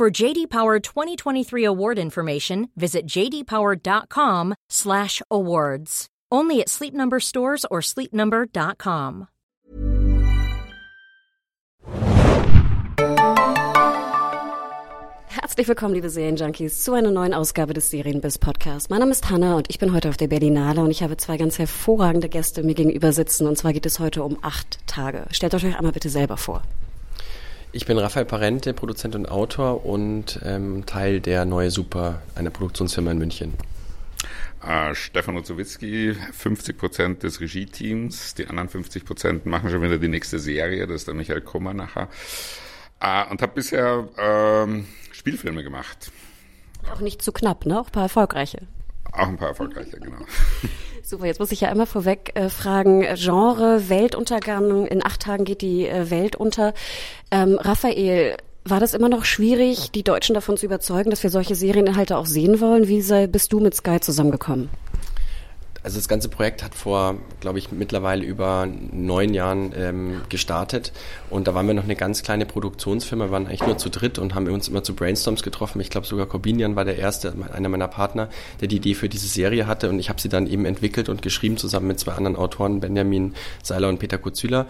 For JD Power 2023 award information, visit jdpower.com/awards. Only at Sleep Number stores or sleepnumber.com. Herzlich willkommen, liebe Serienjunkies, zu einer neuen Ausgabe des Serienbiz Podcast. Mein Name ist Hanna und ich bin heute auf der Berlinale und ich habe zwei ganz hervorragende Gäste mir gegenüber sitzen. Und zwar geht es heute um acht Tage. Stellt euch einmal bitte selber vor. Ich bin Raphael Parente, Produzent und Autor und ähm, Teil der Neue Super, einer Produktionsfirma in München. Uh, Stefan Ozowitzki, 50 Prozent des Regie-Teams. Die anderen 50 Prozent machen schon wieder die nächste Serie. Das ist der Michael Kummer nachher. Uh, und habe bisher uh, Spielfilme gemacht. Auch nicht zu knapp, ne? Auch ein paar erfolgreiche. Auch ein paar erfolgreiche, genau. Super, jetzt muss ich ja einmal vorweg äh, fragen, Genre, Weltuntergang, in acht Tagen geht die äh, Welt unter. Ähm, Raphael, war das immer noch schwierig, die Deutschen davon zu überzeugen, dass wir solche Serieninhalte auch sehen wollen? Wie sei, bist du mit Sky zusammengekommen? Also das ganze Projekt hat vor, glaube ich, mittlerweile über neun Jahren ähm, gestartet. Und da waren wir noch eine ganz kleine Produktionsfirma, wir waren eigentlich nur zu dritt und haben uns immer zu Brainstorms getroffen. Ich glaube sogar Corbinian war der erste, einer meiner Partner, der die Idee für diese Serie hatte. Und ich habe sie dann eben entwickelt und geschrieben zusammen mit zwei anderen Autoren, Benjamin Seiler und Peter Kuzüler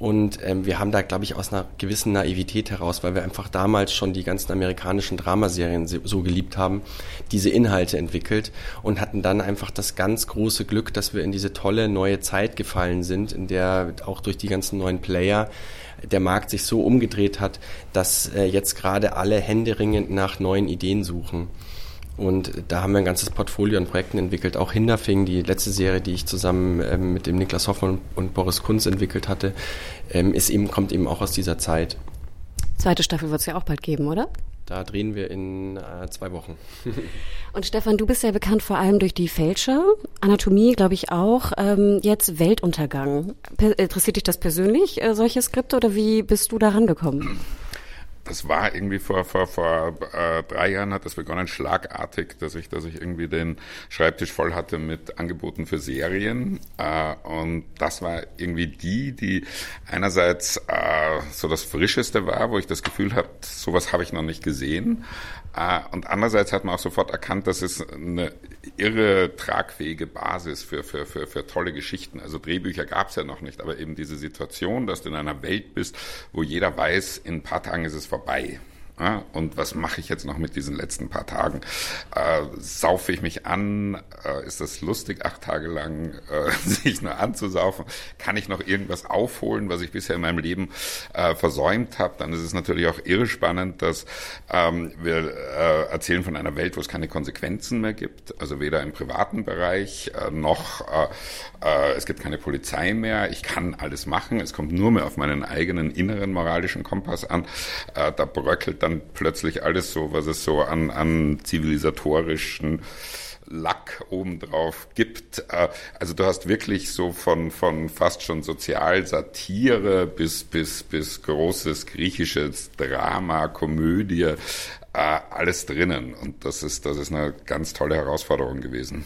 und ähm, wir haben da, glaube ich, aus einer gewissen Naivität heraus, weil wir einfach damals schon die ganzen amerikanischen Dramaserien so geliebt haben, diese Inhalte entwickelt und hatten dann einfach das ganz große Glück, dass wir in diese tolle neue Zeit gefallen sind, in der auch durch die ganzen neuen Player der Markt sich so umgedreht hat, dass äh, jetzt gerade alle händeringend nach neuen Ideen suchen. Und da haben wir ein ganzes Portfolio an Projekten entwickelt. Auch Hinderfing, die letzte Serie, die ich zusammen ähm, mit dem Niklas Hoffmann und Boris Kunz entwickelt hatte, ähm, ist eben, kommt eben auch aus dieser Zeit. Zweite Staffel wird es ja auch bald geben, oder? Da drehen wir in äh, zwei Wochen. Und Stefan, du bist ja bekannt vor allem durch die Fälscher, Anatomie, glaube ich auch. Ähm, jetzt Weltuntergang. Per interessiert dich das persönlich, äh, solche Skripte, oder wie bist du da rangekommen? Das war irgendwie vor, vor, vor äh, drei Jahren hat das begonnen, schlagartig, dass ich, dass ich irgendwie den Schreibtisch voll hatte mit Angeboten für Serien. Äh, und das war irgendwie die, die einerseits äh, so das Frischeste war, wo ich das Gefühl habe, sowas habe ich noch nicht gesehen. Äh, und andererseits hat man auch sofort erkannt, dass es eine irre tragfähige Basis für, für, für, für tolle Geschichten. Also Drehbücher gab es ja noch nicht, aber eben diese Situation, dass du in einer Welt bist, wo jeder weiß, in ein paar Tagen ist es vorbei. papai. Ja, und was mache ich jetzt noch mit diesen letzten paar Tagen? Äh, saufe ich mich an? Äh, ist das lustig, acht Tage lang äh, sich nur anzusaufen? Kann ich noch irgendwas aufholen, was ich bisher in meinem Leben äh, versäumt habe? Dann ist es natürlich auch irre spannend, dass ähm, wir äh, erzählen von einer Welt, wo es keine Konsequenzen mehr gibt. Also weder im privaten Bereich äh, noch äh, äh, es gibt keine Polizei mehr. Ich kann alles machen. Es kommt nur mehr auf meinen eigenen inneren moralischen Kompass an. Äh, da bröckelt dann dann plötzlich alles so, was es so an, an zivilisatorischen Lack obendrauf gibt. Äh, also du hast wirklich so von, von fast schon Sozialsatire bis, bis, bis großes griechisches Drama, Komödie, äh, alles drinnen. Und das ist, das ist eine ganz tolle Herausforderung gewesen.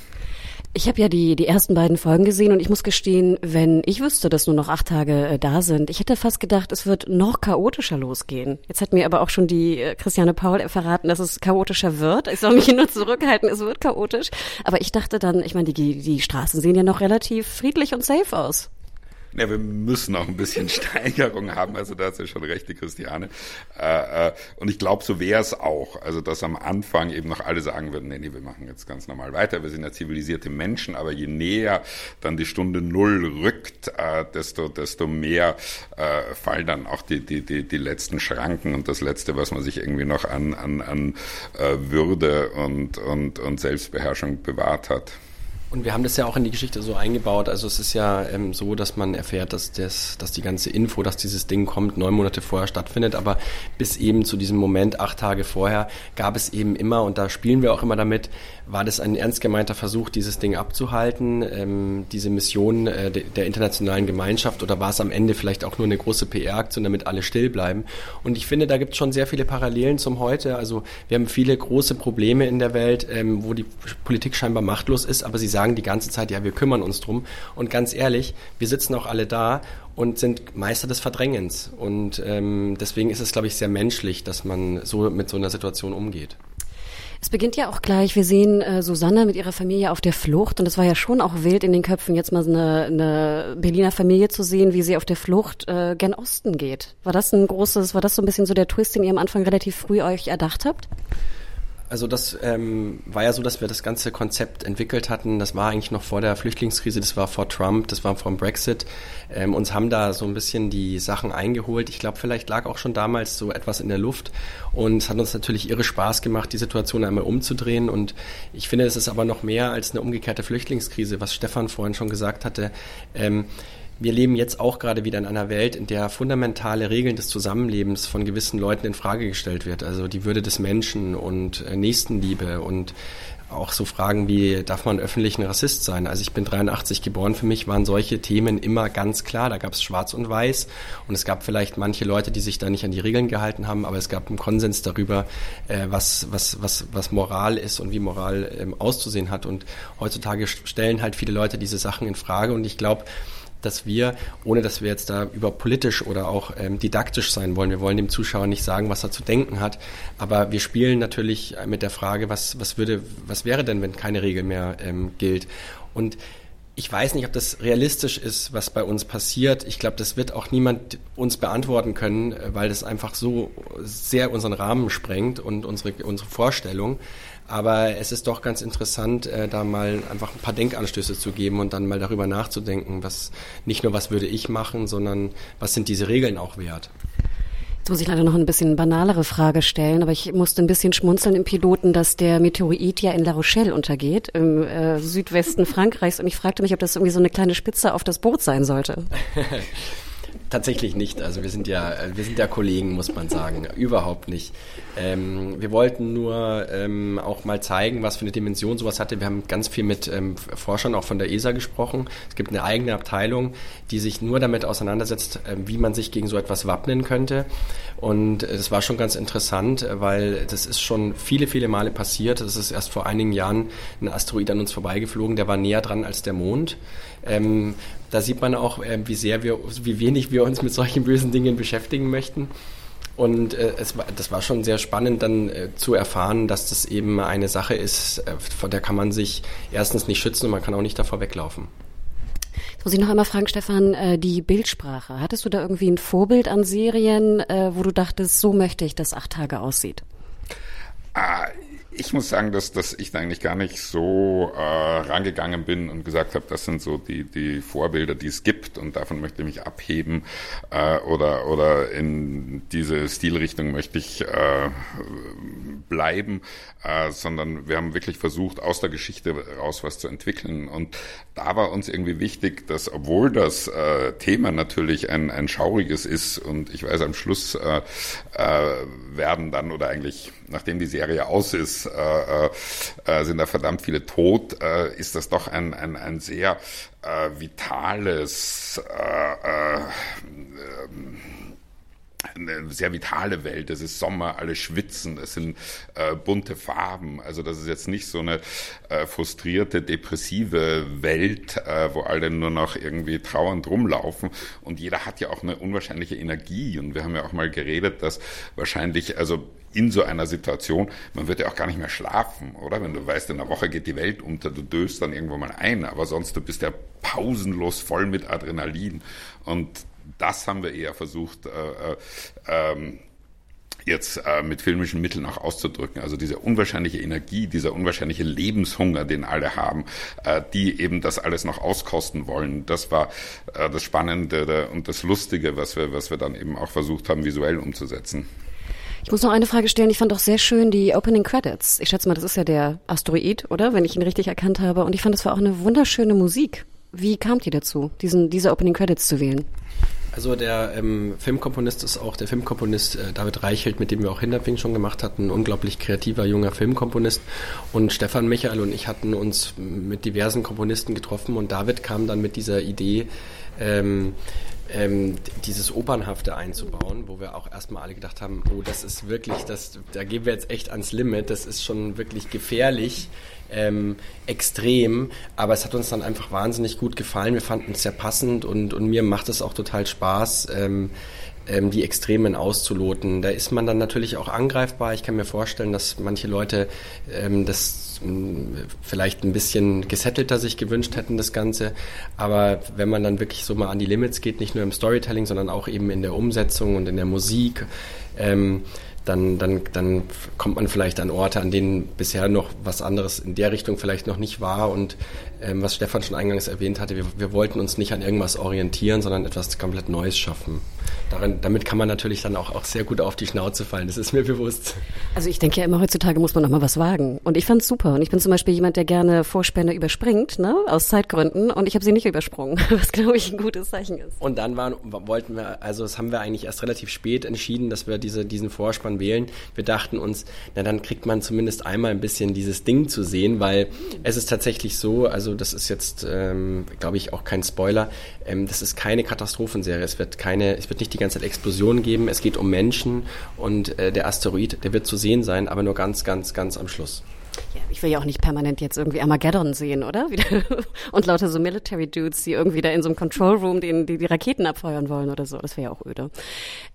Ich habe ja die, die ersten beiden Folgen gesehen und ich muss gestehen, wenn ich wüsste, dass nur noch acht Tage äh, da sind, ich hätte fast gedacht, es wird noch chaotischer losgehen. Jetzt hat mir aber auch schon die äh, Christiane Paul verraten, dass es chaotischer wird. Ich soll mich nur zurückhalten, es wird chaotisch. Aber ich dachte dann, ich meine, die, die Straßen sehen ja noch relativ friedlich und safe aus. Ja, wir müssen auch ein bisschen Steigerung haben. Also da hast du schon recht, die Christiane. Äh, äh, und ich glaube, so wäre es auch. Also dass am Anfang eben noch alle sagen würden, nee, nee, wir machen jetzt ganz normal weiter. Wir sind ja zivilisierte Menschen, aber je näher dann die Stunde Null rückt, äh, desto, desto mehr äh, fallen dann auch die, die, die, die letzten Schranken und das Letzte, was man sich irgendwie noch an, an, an äh, Würde und, und, und Selbstbeherrschung bewahrt hat. Und wir haben das ja auch in die Geschichte so eingebaut. Also es ist ja ähm, so, dass man erfährt, dass, das, dass die ganze Info, dass dieses Ding kommt, neun Monate vorher stattfindet. Aber bis eben zu diesem Moment, acht Tage vorher, gab es eben immer, und da spielen wir auch immer damit, war das ein ernst gemeinter Versuch, dieses Ding abzuhalten, ähm, diese Mission äh, de, der internationalen Gemeinschaft, oder war es am Ende vielleicht auch nur eine große PR-Aktion, damit alle still bleiben? Und ich finde, da gibt es schon sehr viele Parallelen zum heute. Also wir haben viele große Probleme in der Welt, ähm, wo die Politik scheinbar machtlos ist, aber sie sagen, sagen die ganze Zeit, ja, wir kümmern uns drum. Und ganz ehrlich, wir sitzen auch alle da und sind Meister des Verdrängens. Und ähm, deswegen ist es, glaube ich, sehr menschlich, dass man so mit so einer Situation umgeht. Es beginnt ja auch gleich. Wir sehen äh, Susanne mit ihrer Familie auf der Flucht und es war ja schon auch wild in den Köpfen, jetzt mal eine, eine Berliner Familie zu sehen, wie sie auf der Flucht äh, gen Osten geht. War das ein großes, war das so ein bisschen so der Twist, den ihr am Anfang relativ früh euch erdacht habt? Also das ähm, war ja so, dass wir das ganze Konzept entwickelt hatten. Das war eigentlich noch vor der Flüchtlingskrise, das war vor Trump, das war vor dem Brexit. Ähm, uns haben da so ein bisschen die Sachen eingeholt. Ich glaube, vielleicht lag auch schon damals so etwas in der Luft. Und es hat uns natürlich irre Spaß gemacht, die Situation einmal umzudrehen. Und ich finde, es ist aber noch mehr als eine umgekehrte Flüchtlingskrise, was Stefan vorhin schon gesagt hatte. Ähm, wir leben jetzt auch gerade wieder in einer Welt, in der fundamentale Regeln des Zusammenlebens von gewissen Leuten in Frage gestellt wird. Also die Würde des Menschen und äh, Nächstenliebe und auch so Fragen wie, darf man öffentlich ein Rassist sein? Also ich bin 83 geboren, für mich waren solche Themen immer ganz klar. Da gab es schwarz und weiß und es gab vielleicht manche Leute, die sich da nicht an die Regeln gehalten haben, aber es gab einen Konsens darüber, äh, was, was, was, was Moral ist und wie Moral ähm, auszusehen hat. Und heutzutage stellen halt viele Leute diese Sachen in Frage und ich glaube, dass wir, ohne dass wir jetzt da über politisch oder auch ähm, didaktisch sein wollen, wir wollen dem Zuschauer nicht sagen, was er zu denken hat, aber wir spielen natürlich mit der Frage, was, was würde, was wäre denn, wenn keine Regel mehr ähm, gilt? Und ich weiß nicht, ob das realistisch ist, was bei uns passiert. Ich glaube, das wird auch niemand uns beantworten können, äh, weil das einfach so sehr unseren Rahmen sprengt und unsere, unsere Vorstellung. Aber es ist doch ganz interessant, äh, da mal einfach ein paar Denkanstöße zu geben und dann mal darüber nachzudenken, was nicht nur was würde ich machen, sondern was sind diese Regeln auch wert. Jetzt muss ich leider noch ein bisschen banalere Frage stellen, aber ich musste ein bisschen schmunzeln im Piloten, dass der Meteorit ja in La Rochelle untergeht, im äh, Südwesten Frankreichs. Und ich fragte mich, ob das irgendwie so eine kleine Spitze auf das Boot sein sollte. Tatsächlich nicht. Also wir sind ja, wir sind ja Kollegen, muss man sagen. Überhaupt nicht. Ähm, wir wollten nur ähm, auch mal zeigen, was für eine Dimension sowas hatte. Wir haben ganz viel mit ähm, Forschern auch von der ESA gesprochen. Es gibt eine eigene Abteilung, die sich nur damit auseinandersetzt, äh, wie man sich gegen so etwas wappnen könnte. Und es war schon ganz interessant, weil das ist schon viele, viele Male passiert. Es ist erst vor einigen Jahren ein Asteroid an uns vorbeigeflogen, der war näher dran als der Mond. Ähm, da sieht man auch, äh, wie sehr wir, wie wenig wir uns mit solchen bösen Dingen beschäftigen möchten. Und äh, es war, das war schon sehr spannend, dann äh, zu erfahren, dass das eben eine Sache ist, äh, vor der kann man sich erstens nicht schützen und man kann auch nicht davor weglaufen. Jetzt muss ich noch einmal fragen, Stefan, äh, die Bildsprache. Hattest du da irgendwie ein Vorbild an Serien, äh, wo du dachtest, so möchte ich, dass acht Tage aussieht? Ah, ich muss sagen, dass, dass ich da eigentlich gar nicht so äh, rangegangen bin und gesagt habe, das sind so die, die Vorbilder, die es gibt und davon möchte ich mich abheben äh, oder, oder in diese Stilrichtung möchte ich äh, bleiben, äh, sondern wir haben wirklich versucht, aus der Geschichte raus was zu entwickeln. Und da war uns irgendwie wichtig, dass obwohl das äh, Thema natürlich ein, ein schauriges ist und ich weiß, am Schluss äh, äh, werden dann oder eigentlich nachdem die Serie aus ist, äh, äh, sind da verdammt viele tot, äh, ist das doch ein, ein, ein sehr äh, vitales äh, äh, eine sehr vitale Welt. Es ist Sommer, alle schwitzen, es sind äh, bunte Farben. Also das ist jetzt nicht so eine äh, frustrierte, depressive Welt, äh, wo alle nur noch irgendwie trauernd rumlaufen. Und jeder hat ja auch eine unwahrscheinliche Energie. Und wir haben ja auch mal geredet, dass wahrscheinlich, also in so einer Situation, man wird ja auch gar nicht mehr schlafen, oder? Wenn du weißt, in der Woche geht die Welt unter, du döst dann irgendwo mal ein, aber sonst du bist ja pausenlos voll mit Adrenalin. Und das haben wir eher versucht, äh, äh, ähm, jetzt äh, mit filmischen Mitteln auch auszudrücken. Also diese unwahrscheinliche Energie, dieser unwahrscheinliche Lebenshunger, den alle haben, äh, die eben das alles noch auskosten wollen. Das war äh, das Spannende und das Lustige, was wir, was wir dann eben auch versucht haben, visuell umzusetzen. Ich muss noch eine Frage stellen. Ich fand auch sehr schön die Opening Credits. Ich schätze mal, das ist ja der Asteroid, oder? Wenn ich ihn richtig erkannt habe. Und ich fand, das war auch eine wunderschöne Musik. Wie kamt ihr dazu, diesen, diese Opening Credits zu wählen? Also der ähm, Filmkomponist ist auch der Filmkomponist äh, David Reichelt, mit dem wir auch Hinterping schon gemacht hatten, ein unglaublich kreativer junger Filmkomponist. Und Stefan Michael und ich hatten uns mit diversen Komponisten getroffen und David kam dann mit dieser Idee, ähm, ähm, dieses Opernhafte einzubauen, wo wir auch erstmal alle gedacht haben, oh, das ist wirklich, das, da gehen wir jetzt echt ans Limit, das ist schon wirklich gefährlich, ähm, extrem, aber es hat uns dann einfach wahnsinnig gut gefallen, wir fanden es sehr passend und, und mir macht es auch total Spaß, ähm, die Extremen auszuloten. Da ist man dann natürlich auch angreifbar. Ich kann mir vorstellen, dass manche Leute ähm, das ähm, vielleicht ein bisschen gesettelter sich gewünscht hätten, das Ganze. Aber wenn man dann wirklich so mal an die Limits geht, nicht nur im Storytelling, sondern auch eben in der Umsetzung und in der Musik, ähm, dann, dann, dann kommt man vielleicht an Orte, an denen bisher noch was anderes in der Richtung vielleicht noch nicht war. Und ähm, was Stefan schon eingangs erwähnt hatte, wir, wir wollten uns nicht an irgendwas orientieren, sondern etwas komplett Neues schaffen. Darin, damit kann man natürlich dann auch, auch sehr gut auf die Schnauze fallen, das ist mir bewusst. Also ich denke ja immer, heutzutage muss man noch mal was wagen. Und ich fand es super. Und ich bin zum Beispiel jemand, der gerne Vorspänne überspringt, ne? aus Zeitgründen. Und ich habe sie nicht übersprungen, was glaube ich ein gutes Zeichen ist. Und dann waren, wollten wir, also das haben wir eigentlich erst relativ spät entschieden, dass wir diese, diesen Vorspann wählen. Wir dachten uns, na dann kriegt man zumindest einmal ein bisschen dieses Ding zu sehen, weil es ist tatsächlich so, also das ist jetzt, ähm, glaube ich, auch kein Spoiler, ähm, das ist keine Katastrophenserie. Es wird keine, es wird nicht die ganze Zeit Explosionen geben. Es geht um Menschen und äh, der Asteroid, der wird zu sehen sein, aber nur ganz, ganz, ganz am Schluss. Ja, ich will ja auch nicht permanent jetzt irgendwie Armageddon sehen, oder? Und lauter so Military Dudes, die irgendwie da in so einem Control Room den, die, die Raketen abfeuern wollen oder so. Das wäre ja auch öde.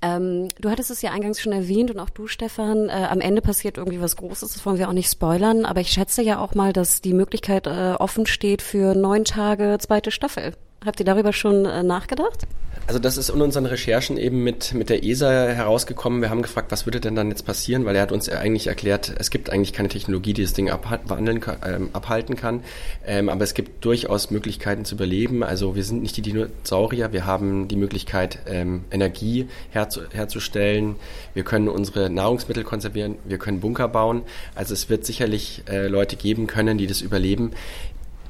Ähm, du hattest es ja eingangs schon erwähnt und auch du, Stefan, äh, am Ende passiert irgendwie was Großes, das wollen wir auch nicht spoilern, aber ich schätze ja auch mal, dass die Möglichkeit äh, offen steht für neun Tage zweite Staffel. Habt ihr darüber schon äh, nachgedacht? Also das ist in unseren Recherchen eben mit, mit der ESA herausgekommen. Wir haben gefragt, was würde denn dann jetzt passieren, weil er hat uns eigentlich erklärt, es gibt eigentlich keine Technologie, die das Ding abwandeln ähm, abhalten kann, ähm, aber es gibt durchaus Möglichkeiten zu überleben. Also wir sind nicht die Dinosaurier, wir haben die Möglichkeit, ähm, Energie herzu, herzustellen, wir können unsere Nahrungsmittel konservieren, wir können Bunker bauen. Also es wird sicherlich äh, Leute geben können, die das überleben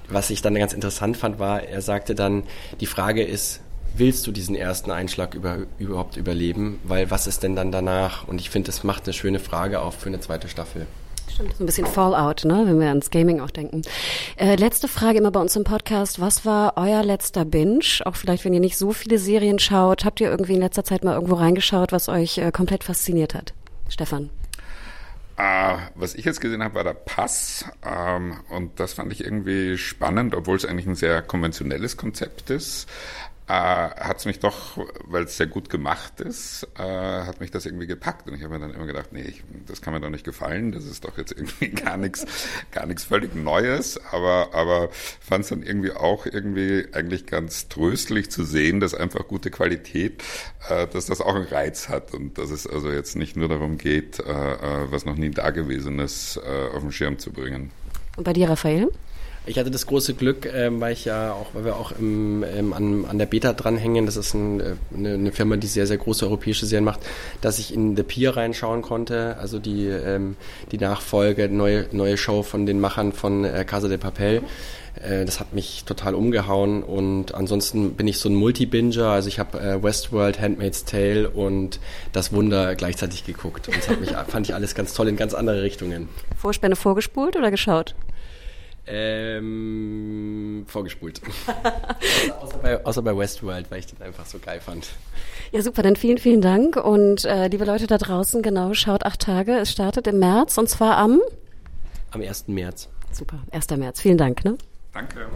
was ich dann ganz interessant fand, war, er sagte dann, die Frage ist, willst du diesen ersten Einschlag über, überhaupt überleben? Weil was ist denn dann danach? Und ich finde, das macht eine schöne Frage auf für eine zweite Staffel. Stimmt, so ein bisschen Fallout, ne, wenn wir ans Gaming auch denken. Äh, letzte Frage immer bei uns im Podcast. Was war euer letzter Binge? Auch vielleicht, wenn ihr nicht so viele Serien schaut, habt ihr irgendwie in letzter Zeit mal irgendwo reingeschaut, was euch äh, komplett fasziniert hat? Stefan. Uh, was ich jetzt gesehen habe, war der Pass. Ähm, und das fand ich irgendwie spannend, obwohl es eigentlich ein sehr konventionelles Konzept ist äh, hat es mich doch, weil es sehr gut gemacht ist, äh, hat mich das irgendwie gepackt. Und ich habe mir dann immer gedacht, nee, ich, das kann mir doch nicht gefallen. Das ist doch jetzt irgendwie gar nichts, gar nichts völlig Neues. Aber, aber fand es dann irgendwie auch irgendwie eigentlich ganz tröstlich zu sehen, dass einfach gute Qualität, äh, dass das auch einen Reiz hat und dass es also jetzt nicht nur darum geht, äh, äh was noch nie Dagewesenes äh, auf den Schirm zu bringen. Und bei dir, Raphael? Ich hatte das große Glück, ähm, weil ich ja auch, weil wir auch im, ähm, an, an der Beta dranhängen, das ist ein, äh, eine, eine Firma, die sehr, sehr große europäische Serien macht, dass ich in The Pier reinschauen konnte, also die, ähm, die Nachfolge, neue, neue Show von den Machern von äh, Casa de Papel. Äh, das hat mich total umgehauen und ansonsten bin ich so ein Multi-Binger, also ich habe äh, Westworld, Handmaid's Tale und Das Wunder gleichzeitig geguckt und das hat mich, fand ich alles ganz toll in ganz andere Richtungen. Vorspänne vorgespult oder geschaut? Ähm, vorgespult. außer, bei, außer, bei, Westworld, weil ich den einfach so geil fand. Ja, super, dann vielen, vielen Dank. Und äh, liebe Leute da draußen, genau, schaut acht Tage. Es startet im März und zwar am? Am 1. März. Super, 1. März. Vielen Dank. Ne? Danke.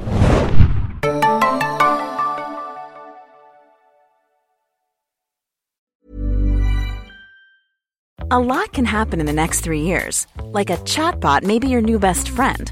A lot can happen in the next three years. Like a chatbot may be your new best friend